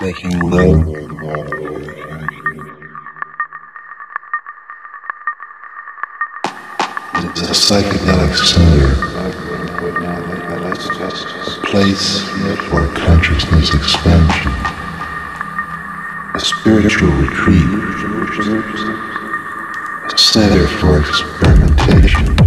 Making love. It's a psychedelic center. A place for consciousness expansion. A spiritual retreat. A center for experimentation.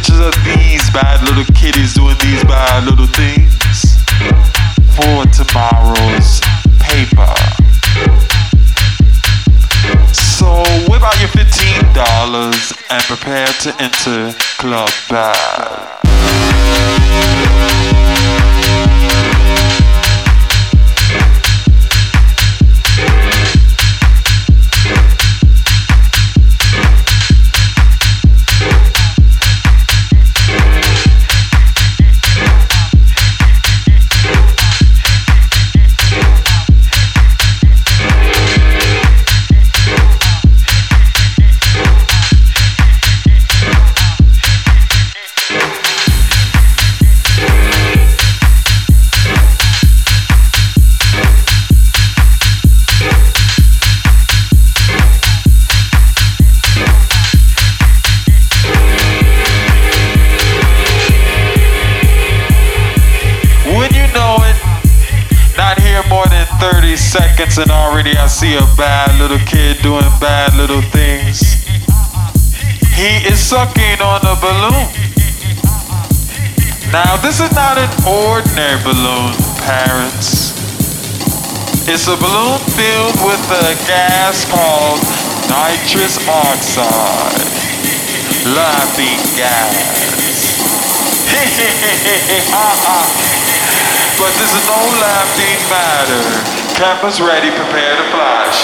pictures of these bad little kitties doing these bad little things for tomorrow's paper. So whip out your $15 and prepare to enter Club Bad. balloon, parents. It's a balloon filled with a gas called nitrous oxide, laughing gas. but this is no laughing matter. Campus ready, prepare to flash.